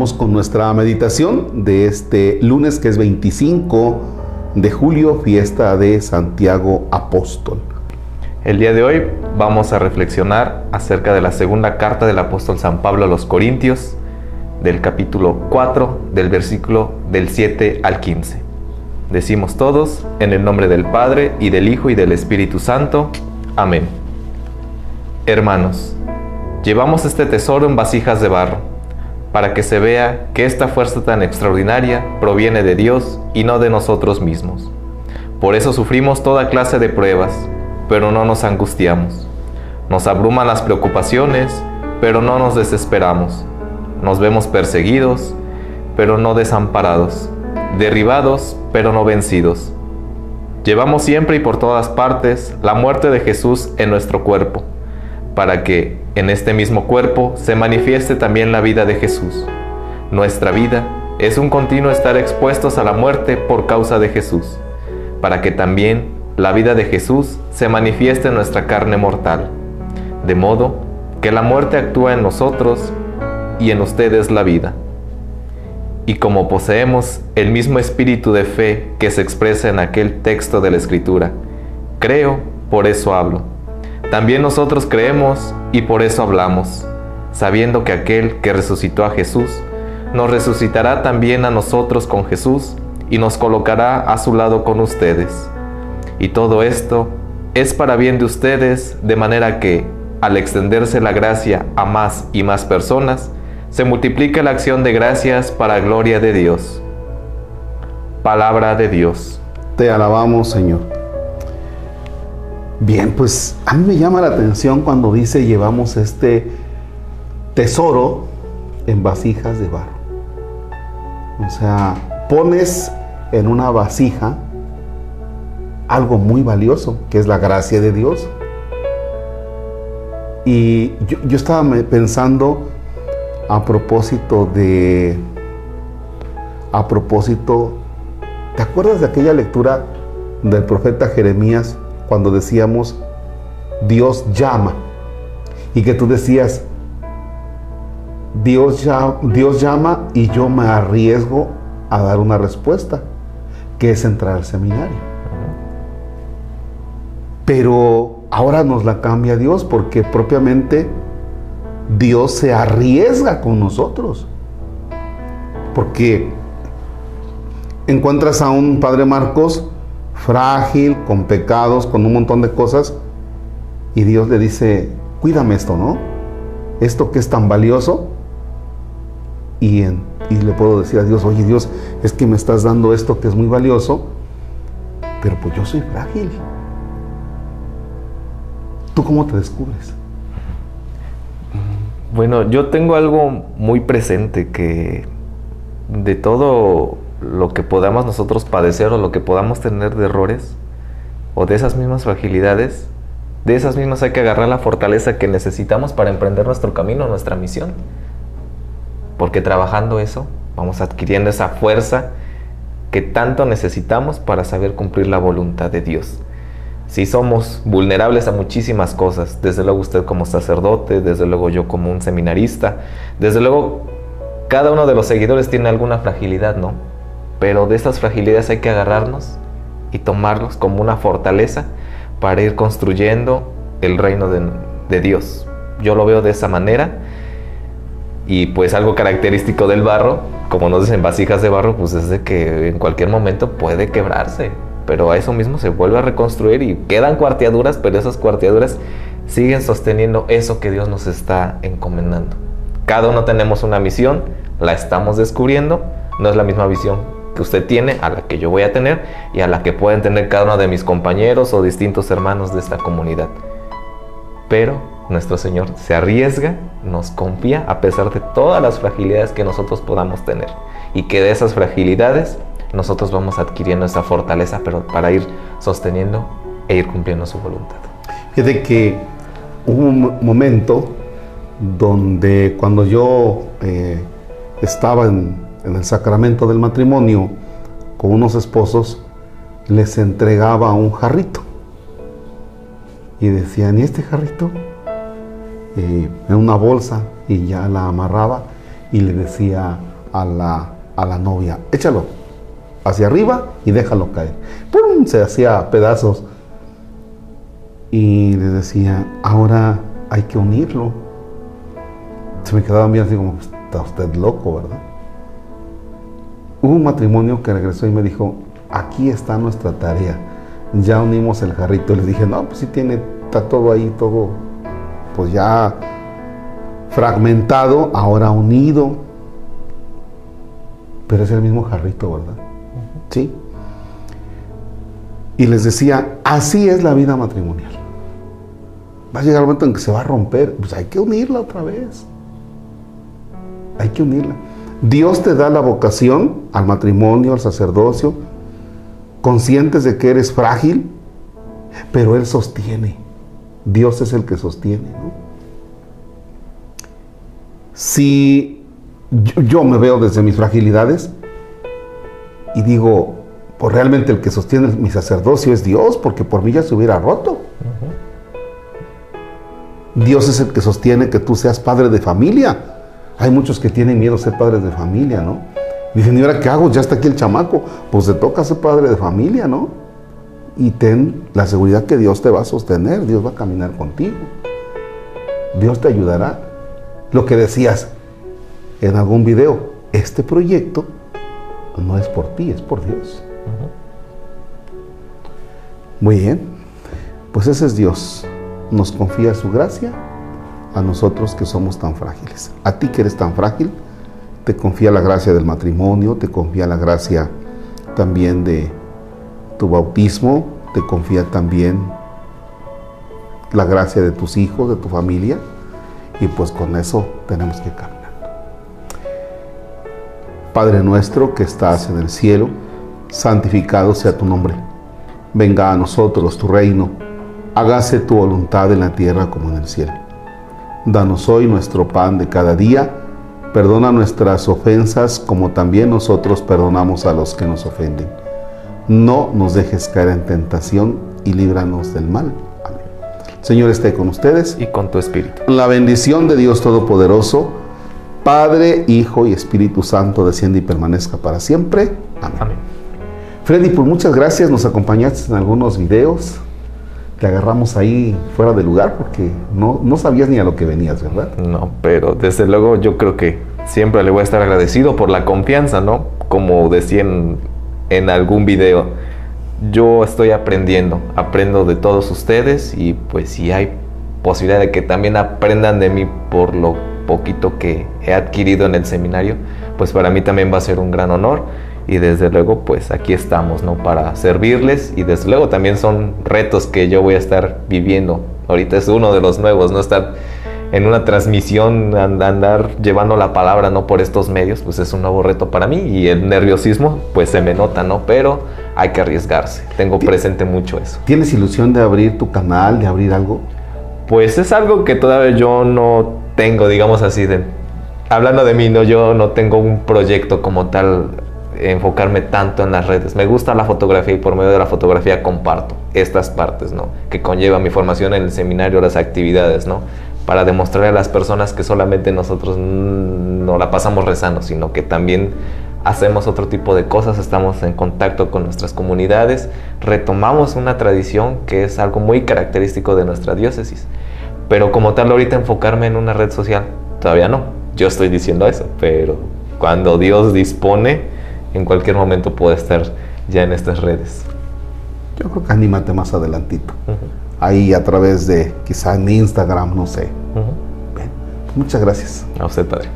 Con nuestra meditación de este lunes que es 25 de julio, fiesta de Santiago Apóstol. El día de hoy vamos a reflexionar acerca de la segunda carta del apóstol San Pablo a los Corintios, del capítulo 4, del versículo del 7 al 15. Decimos todos, en el nombre del Padre, y del Hijo, y del Espíritu Santo. Amén. Hermanos, llevamos este tesoro en vasijas de barro, para que se vea que esta fuerza tan extraordinaria proviene de Dios y no de nosotros mismos. Por eso sufrimos toda clase de pruebas, pero no nos angustiamos. Nos abruman las preocupaciones, pero no nos desesperamos. Nos vemos perseguidos, pero no desamparados. Derribados, pero no vencidos. Llevamos siempre y por todas partes la muerte de Jesús en nuestro cuerpo, para que en este mismo cuerpo se manifieste también la vida de Jesús. Nuestra vida es un continuo estar expuestos a la muerte por causa de Jesús, para que también la vida de Jesús se manifieste en nuestra carne mortal, de modo que la muerte actúa en nosotros y en ustedes la vida. Y como poseemos el mismo espíritu de fe que se expresa en aquel texto de la Escritura, creo, por eso hablo. También nosotros creemos y por eso hablamos, sabiendo que aquel que resucitó a Jesús, nos resucitará también a nosotros con Jesús y nos colocará a su lado con ustedes. Y todo esto es para bien de ustedes, de manera que, al extenderse la gracia a más y más personas, se multiplica la acción de gracias para gloria de Dios. Palabra de Dios. Te alabamos, Señor. Bien, pues a mí me llama la atención cuando dice llevamos este tesoro en vasijas de barro. O sea, pones en una vasija algo muy valioso, que es la gracia de Dios. Y yo, yo estaba pensando a propósito de, a propósito, ¿te acuerdas de aquella lectura del profeta Jeremías cuando decíamos, Dios llama? Y que tú decías, Dios, Dios llama y yo me arriesgo a dar una respuesta, que es entrar al seminario. Pero ahora nos la cambia Dios porque propiamente Dios se arriesga con nosotros. Porque encuentras a un Padre Marcos frágil, con pecados, con un montón de cosas, y Dios le dice, cuídame esto, ¿no? Esto que es tan valioso. Y, le puedo decir a Dios, oye Dios, es que me estás dando esto que es muy valioso, pero pues yo soy frágil. ¿Tú cómo te descubres? Bueno, yo tengo algo muy presente que de todo lo que podamos nosotros padecer o lo que podamos tener de errores o de esas mismas fragilidades, de esas mismas hay que agarrar la fortaleza que necesitamos para emprender nuestro camino, nuestra misión. Porque trabajando eso, vamos adquiriendo esa fuerza que tanto necesitamos para saber cumplir la voluntad de Dios si somos vulnerables a muchísimas cosas, desde luego usted como sacerdote, desde luego yo como un seminarista, desde luego cada uno de los seguidores tiene alguna fragilidad, ¿no? Pero de estas fragilidades hay que agarrarnos y tomarlos como una fortaleza para ir construyendo el reino de, de Dios. Yo lo veo de esa manera y pues algo característico del barro, como nos dicen vasijas de barro, pues es de que en cualquier momento puede quebrarse pero a eso mismo se vuelve a reconstruir y quedan cuarteaduras, pero esas cuarteaduras siguen sosteniendo eso que Dios nos está encomendando. Cada uno tenemos una misión, la estamos descubriendo, no es la misma visión que usted tiene a la que yo voy a tener y a la que pueden tener cada uno de mis compañeros o distintos hermanos de esta comunidad. Pero nuestro Señor se arriesga, nos confía a pesar de todas las fragilidades que nosotros podamos tener y que de esas fragilidades nosotros vamos adquiriendo esa fortaleza, pero para ir sosteniendo e ir cumpliendo su voluntad. Fíjate que hubo un momento donde cuando yo eh, estaba en, en el sacramento del matrimonio con unos esposos, les entregaba un jarrito. Y decían, ¿y este jarrito? en una bolsa y ya la amarraba y le decía, a la, a la novia, échalo hacia arriba y déjalo caer. ¡Pum! Se hacía pedazos. Y les decía, ahora hay que unirlo. Se me quedaban bien así como, está usted loco, ¿verdad? Hubo un matrimonio que regresó y me dijo, aquí está nuestra tarea. Ya unimos el jarrito. Les dije, no, pues sí tiene, está todo ahí, todo, pues ya fragmentado, ahora unido. Pero es el mismo jarrito, ¿verdad? Sí. Y les decía, así es la vida matrimonial. Va a llegar el momento en que se va a romper, pues hay que unirla otra vez. Hay que unirla. Dios te da la vocación al matrimonio, al sacerdocio, conscientes de que eres frágil, pero Él sostiene. Dios es el que sostiene. Si yo, me veo desde mis fragilidades y digo, pues realmente el que sostiene mi sacerdocio es Dios, porque por mí ya se hubiera roto. Dios es el que sostiene que tú seas padre de familia. Hay muchos que tienen miedo a ser padres de familia, ¿no? Dicen, ¿y ahora qué hago? Ya está aquí el chamaco. Pues te toca ser padre de familia, ¿no? Y ten la seguridad que Dios te va a sostener, Dios va a caminar contigo. Dios te ayudará. Lo que decías en algún video, este proyecto no es por ti, es por Dios. Muy bien, pues ese es Dios. Nos confía su gracia a nosotros que somos tan frágiles. A ti que eres tan frágil, te confía la gracia del matrimonio, te confía la gracia también de tu bautismo, te confía también la gracia de tus hijos, de tu familia, y pues con eso tenemos que caminar. Padre nuestro que estás en el cielo, santificado sea tu nombre. Venga a nosotros tu reino, hágase tu voluntad en la tierra como en el cielo. Danos hoy nuestro pan de cada día. Perdona nuestras ofensas como también nosotros perdonamos a los que nos ofenden. No nos dejes caer en tentación y líbranos del mal. Amén. Señor esté con ustedes. Y con tu espíritu. La bendición de Dios Todopoderoso, Padre, Hijo y Espíritu Santo, desciende y permanezca para siempre. Amén. Amén. Freddy, por muchas gracias. Nos acompañaste en algunos videos te agarramos ahí fuera de lugar porque no, no sabías ni a lo que venías, ¿verdad? No, pero desde luego yo creo que siempre le voy a estar agradecido por la confianza, ¿no? Como decían en algún video, yo estoy aprendiendo, aprendo de todos ustedes y pues si hay posibilidad de que también aprendan de mí por lo poquito que he adquirido en el seminario, pues para mí también va a ser un gran honor y desde luego pues aquí estamos, ¿no? Para servirles y desde luego también son retos que yo voy a estar viviendo. Ahorita es uno de los nuevos, ¿no? Estar en una transmisión, andar llevando la palabra, ¿no? Por estos medios, pues es un nuevo reto para mí y el nerviosismo pues se me nota, ¿no? Pero hay que arriesgarse. Tengo presente mucho eso. ¿Tienes ilusión de abrir tu canal, de abrir algo? Pues es algo que todavía yo no tengo, digamos así, de, hablando de mí, no, yo no tengo un proyecto como tal enfocarme tanto en las redes. Me gusta la fotografía y por medio de la fotografía comparto estas partes, ¿no? Que conlleva mi formación en el seminario, las actividades, ¿no? Para demostrarle a las personas que solamente nosotros no la pasamos rezando, sino que también hacemos otro tipo de cosas, estamos en contacto con nuestras comunidades, retomamos una tradición que es algo muy característico de nuestra diócesis. Pero como tal, ahorita enfocarme en una red social, todavía no. Yo estoy diciendo eso, pero cuando Dios dispone, en cualquier momento puede estar ya en estas redes. Yo creo que anímate más adelantito. Ahí a través de quizá en Instagram, no sé. Bien, muchas gracias. A usted, padre.